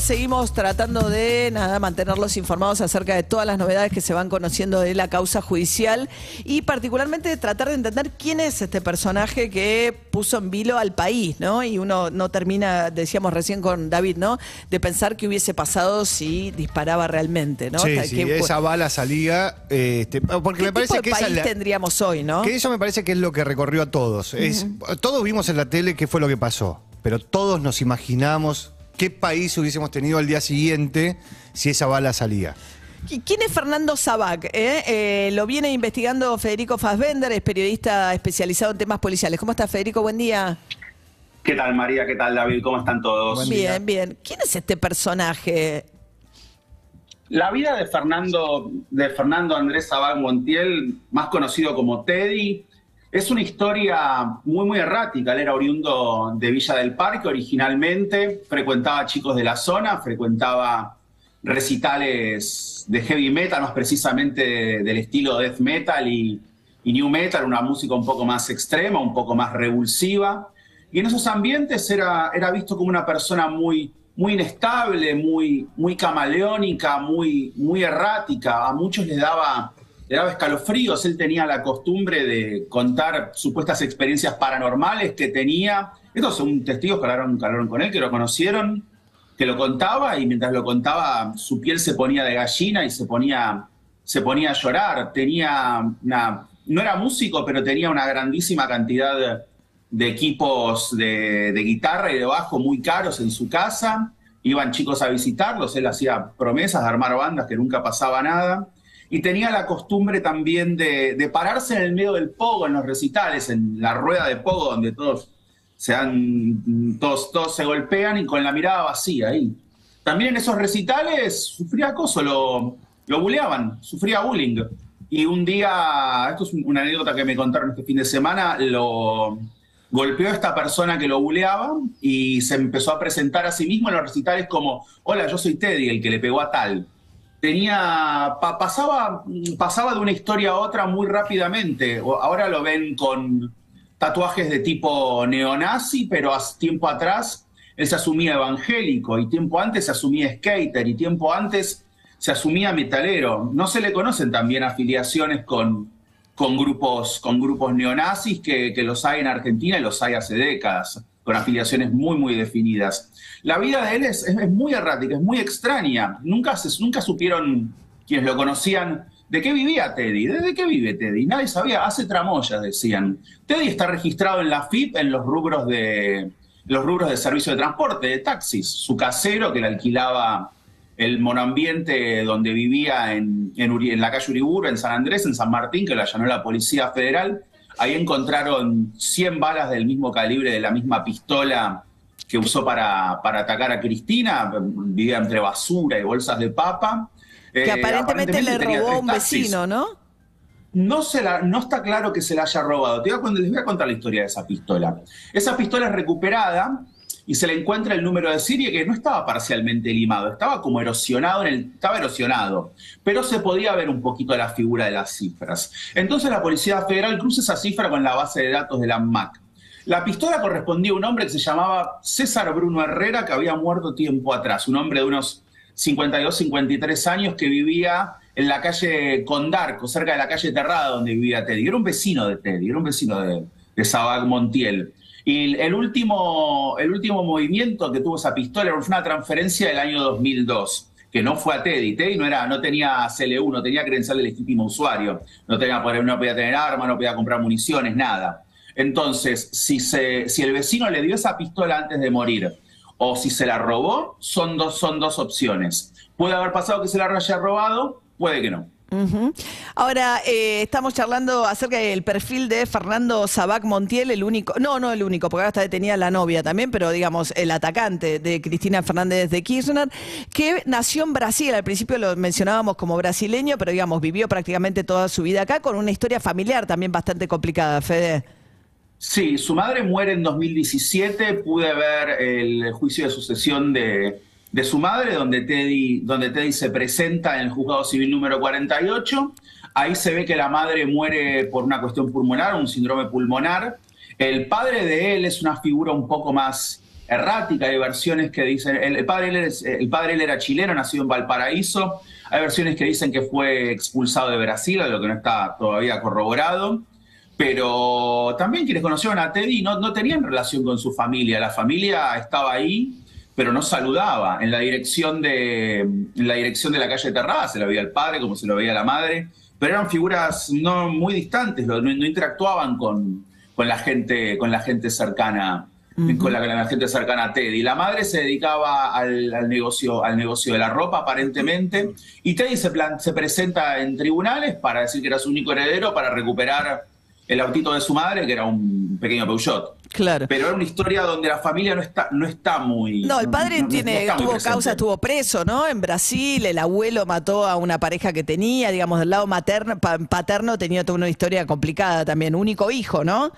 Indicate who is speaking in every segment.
Speaker 1: Seguimos tratando de nada mantenerlos informados acerca de todas las novedades que se van conociendo de la causa judicial y particularmente de tratar de entender quién es este personaje que puso en vilo al país, ¿no? Y uno no termina, decíamos recién con David, ¿no? De pensar qué hubiese pasado si disparaba realmente, ¿no?
Speaker 2: Sí, sí, esa bala salía. este, porque
Speaker 1: ¿Qué
Speaker 2: me parece
Speaker 1: tipo de
Speaker 2: que esa
Speaker 1: país
Speaker 2: es la-
Speaker 1: tendríamos hoy, no?
Speaker 2: Que eso me parece que es lo que recorrió a todos. Es- todos vimos en la tele qué fue lo que pasó, pero todos nos imaginamos qué país hubiésemos tenido al día siguiente si esa bala salía.
Speaker 1: ¿Qui- ¿Quién es Fernando Sabac? eh? Eh, lo viene investigando Federico Fassbender, es periodista especializado en temas policiales. ¿Cómo está Federico? Buen día.
Speaker 3: ¿Qué tal María? ¿Qué tal David? ¿Cómo están todos?
Speaker 2: Buen día.
Speaker 1: Bien, bien. ¿Quién es este personaje?
Speaker 3: La vida de Fernando, de Fernando Andrés Sabag Montiel, más conocido como Teddy, es una historia muy, muy errática. Él era oriundo de Villa del Parque originalmente, frecuentaba chicos de la zona, frecuentaba recitales de heavy metal, más precisamente del estilo death metal y, y new metal, una música un poco más extrema, un poco más revulsiva. Y en esos ambientes era, era visto como una persona muy, muy inestable, muy, muy camaleónica, muy, muy errática. A muchos les daba, le daba escalofríos. Él tenía la costumbre de contar supuestas experiencias paranormales que tenía. Estos son testigos que hablaron, con él, que lo conocieron, que lo contaba y mientras lo contaba su piel se ponía de gallina y se ponía, se ponía a llorar. Tenía no era músico, pero tenía una grandísima cantidad de, de equipos de, de guitarra y de bajo muy caros en su casa. Iban chicos a visitarlos, él hacía promesas de armar bandas que nunca pasaba nada. Y tenía la costumbre también de, pararse en el medio del pogo en los recitales, en la rueda de pogo donde todos se golpean y con la mirada vacía ahí. También en esos recitales sufría acoso, lo, lo buleaban, sufría bullying. Y un día, esto es una anécdota que me contaron este fin de semana, lo golpeó a esta persona que lo buleaba y se empezó a presentar a sí mismo en los recitales como, hola, yo soy Teddy, el que le pegó a tal. Tenía, pa- pasaba, pasaba de una historia a otra muy rápidamente. Ahora lo ven con tatuajes de tipo neonazi, pero hace tiempo atrás él se asumía evangélico y tiempo antes se asumía skater y tiempo antes se asumía metalero. No se le conocen también afiliaciones con, con, grupos, con grupos neonazis que, que los hay en Argentina y los hay hace décadas, con afiliaciones muy, muy definidas. La vida de él es, es- muy errática, es muy extraña. Nunca, se, nunca supieron quienes lo conocían de qué vivía Teddy. ¿De, qué vive Teddy? Nadie sabía. Hace tramoyas, decían. Teddy está registrado en la FIP en los rubros de, los rubros de servicio de transporte, de taxis. Su casero, que le alquilaba el monoambiente donde vivía en, en la calle Uriburu, en San Andrés, en San Martín, que lo allanó la Policía Federal. Ahí encontraron 100 balas del mismo calibre, de la misma pistola que usó para, para atacar a Cristina. Vivía entre basura y bolsas de papa.
Speaker 1: Que
Speaker 3: Eh,
Speaker 1: aparentemente, le robó a un vecino, ¿no?
Speaker 3: No, se la- no está claro que se la haya robado. Te voy a les voy a contar la historia de esa pistola. Esa pistola es recuperada y se le encuentra el número de serie que no estaba parcialmente limado, estaba como erosionado, en el, erosionado, pero se podía ver un poquito la figura de las cifras. Entonces la Policía Federal cruza esa cifra con la base de datos de la MAC. La pistola correspondía a un hombre que se llamaba César Bruno Herrera, que había muerto tiempo atrás, un hombre de unos 52, 53 años que vivía en la calle Condarco, cerca de la calle Terrada donde vivía Teddy. Era un vecino de Teddy, era un vecino de, de Montiel. Y el último, el último movimiento que tuvo esa pistola fue una transferencia del año 2002, que no fue a Teddy. Teddy no, era, no tenía CLU, no tenía credencial de legítimo usuario, no, tenía, no podía tener armas, no podía comprar municiones, nada. Entonces, si, se, si el vecino le dio esa pistola antes de morir o si se la robó, son dos, son dos opciones. Puede haber pasado que se la haya robado, puede que no.
Speaker 1: Ahora, eh, estamos charlando acerca del perfil de Fernando Sabac Montiel, el único, no, no el único, porque ahora está detenida la novia también, pero digamos, el atacante de Cristina Fernández de Kirchner, que nació en Brasil, al principio lo mencionábamos como brasileño, pero digamos, vivió prácticamente toda su vida acá, con una historia familiar también bastante complicada, Fede.
Speaker 3: Sí, su madre muere en 2017. Pude ver el juicio de sucesión de, de su madre, donde Teddy, donde Teddy se presenta en el juzgado civil número 48. Ahí se ve que la madre muere por una cuestión pulmonar, un síndrome pulmonar. El padre de él es una figura un poco más errática. Hay versiones que dicen. El, padre, el padre él era chileno, nacido en Valparaíso. Hay versiones que dicen que fue expulsado de Brasil, lo que no está todavía corroborado. Pero también quienes conocieron a Teddy no, no tenían relación con su familia. La familia estaba ahí, pero no saludaba. En la dirección de, en la, dirección de la calle Terrada se lo veía el padre como se lo veía la madre, pero eran figuras no muy distantes, no, no interactuaban con, con, la gente, con la gente cercana. Con la, la gente cercana a Teddy. La madre se dedicaba al, al negocio, al negocio de la ropa, aparentemente, y Teddy se, plan- se presenta en tribunales para decir que era su único heredero, para recuperar el autito de su madre, que era un pequeño Peugeot.
Speaker 1: Claro.
Speaker 3: Pero era una historia donde la familia no está, no está muy.
Speaker 1: No, el padre
Speaker 3: no-
Speaker 1: tiene, tuvo causa, estuvo preso, ¿no? En Brasil, el abuelo mató a una pareja que tenía, digamos, del lado materno, pa- paterno tenía toda una historia complicada también, único hijo, ¿no?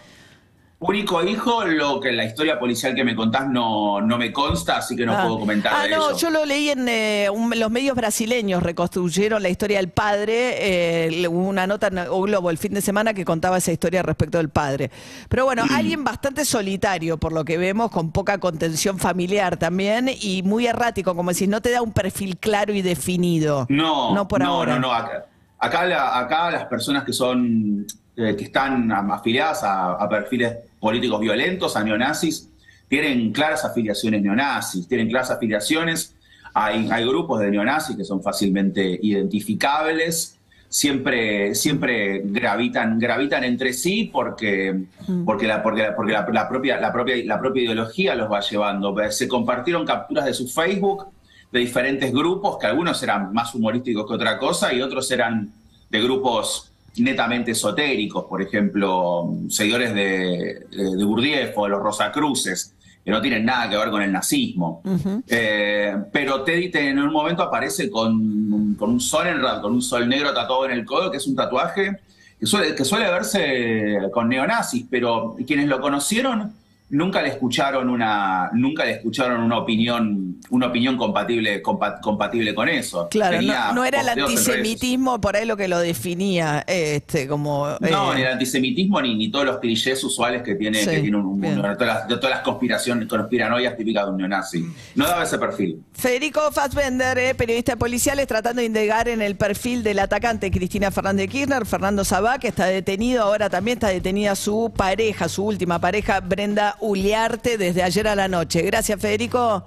Speaker 3: Único hijo, lo que la historia policial que me contás no, no me consta, así que no
Speaker 1: Ah.
Speaker 3: puedo comentar
Speaker 1: Ah,
Speaker 3: de
Speaker 1: no,
Speaker 3: ello.
Speaker 1: yo lo leí en eh, un- los medios brasileños, reconstruyeron la historia del padre, eh, hubo una nota en O Globo el fin de semana que contaba esa historia respecto del padre. Pero bueno,
Speaker 3: Mm.
Speaker 1: alguien bastante solitario, por lo que vemos, con poca contención familiar también y muy errático, como decís, no te da un perfil claro y definido.
Speaker 3: No,
Speaker 1: no por
Speaker 3: no,
Speaker 1: ahora.
Speaker 3: no, no. Acá, acá, la- acá las personas que son eh, que están afiliadas a, a perfiles políticos violentos, a neonazis, tienen claras afiliaciones neonazis, tienen claras afiliaciones. Hay, hay grupos de neonazis que son fácilmente identificables. Siempre, siempre gravitan, gravitan entre sí porque, porque, la, porque, la, porque la- la propia, la, propia, la propia ideología los va llevando. Se compartieron capturas de su Facebook de diferentes grupos, que algunos eran más humorísticos que otra cosa y otros eran de grupos netamente esotéricos, por ejemplo, seguidores de, de, de Gurdjieff o de los Rosacruces, que no tienen nada que ver con el nazismo. Eh, pero Teddy te- en un momento aparece con, un- con un sol en con un sol negro tatuado en el codo, que es un tatuaje que suele, que suele verse con neonazis, pero quienes lo conocieron nunca le escucharon una, nunca le escucharon una opinión, una opinión compatible, compa- compatible con eso.
Speaker 1: Claro, no, no era el antisemitismo por ahí lo que lo definía, este, como...
Speaker 3: No,
Speaker 1: eh,
Speaker 3: ni el antisemitismo ni, ni todos los clichés usuales que tiene,
Speaker 1: Sí,
Speaker 3: que tiene un, de todas las, de todas las conspiraciones, conspiranoias típicas de un neonazi. No daba ese perfil.
Speaker 1: Federico Fassbender, eh, periodista policial, es tratando de indagar en el perfil del atacante Cristina Fernández de Kirchner, Fernando Sabá, que está detenido, ahora también está detenida su pareja, su última pareja, Brenda Uliarte, desde ayer a la noche. Gracias, Federico.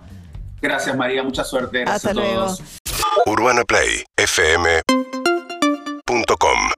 Speaker 3: Gracias, María. Mucha suerte. Gracias
Speaker 1: Hasta
Speaker 3: a todos.
Speaker 1: luego.
Speaker 4: UrbanaPlayFM.com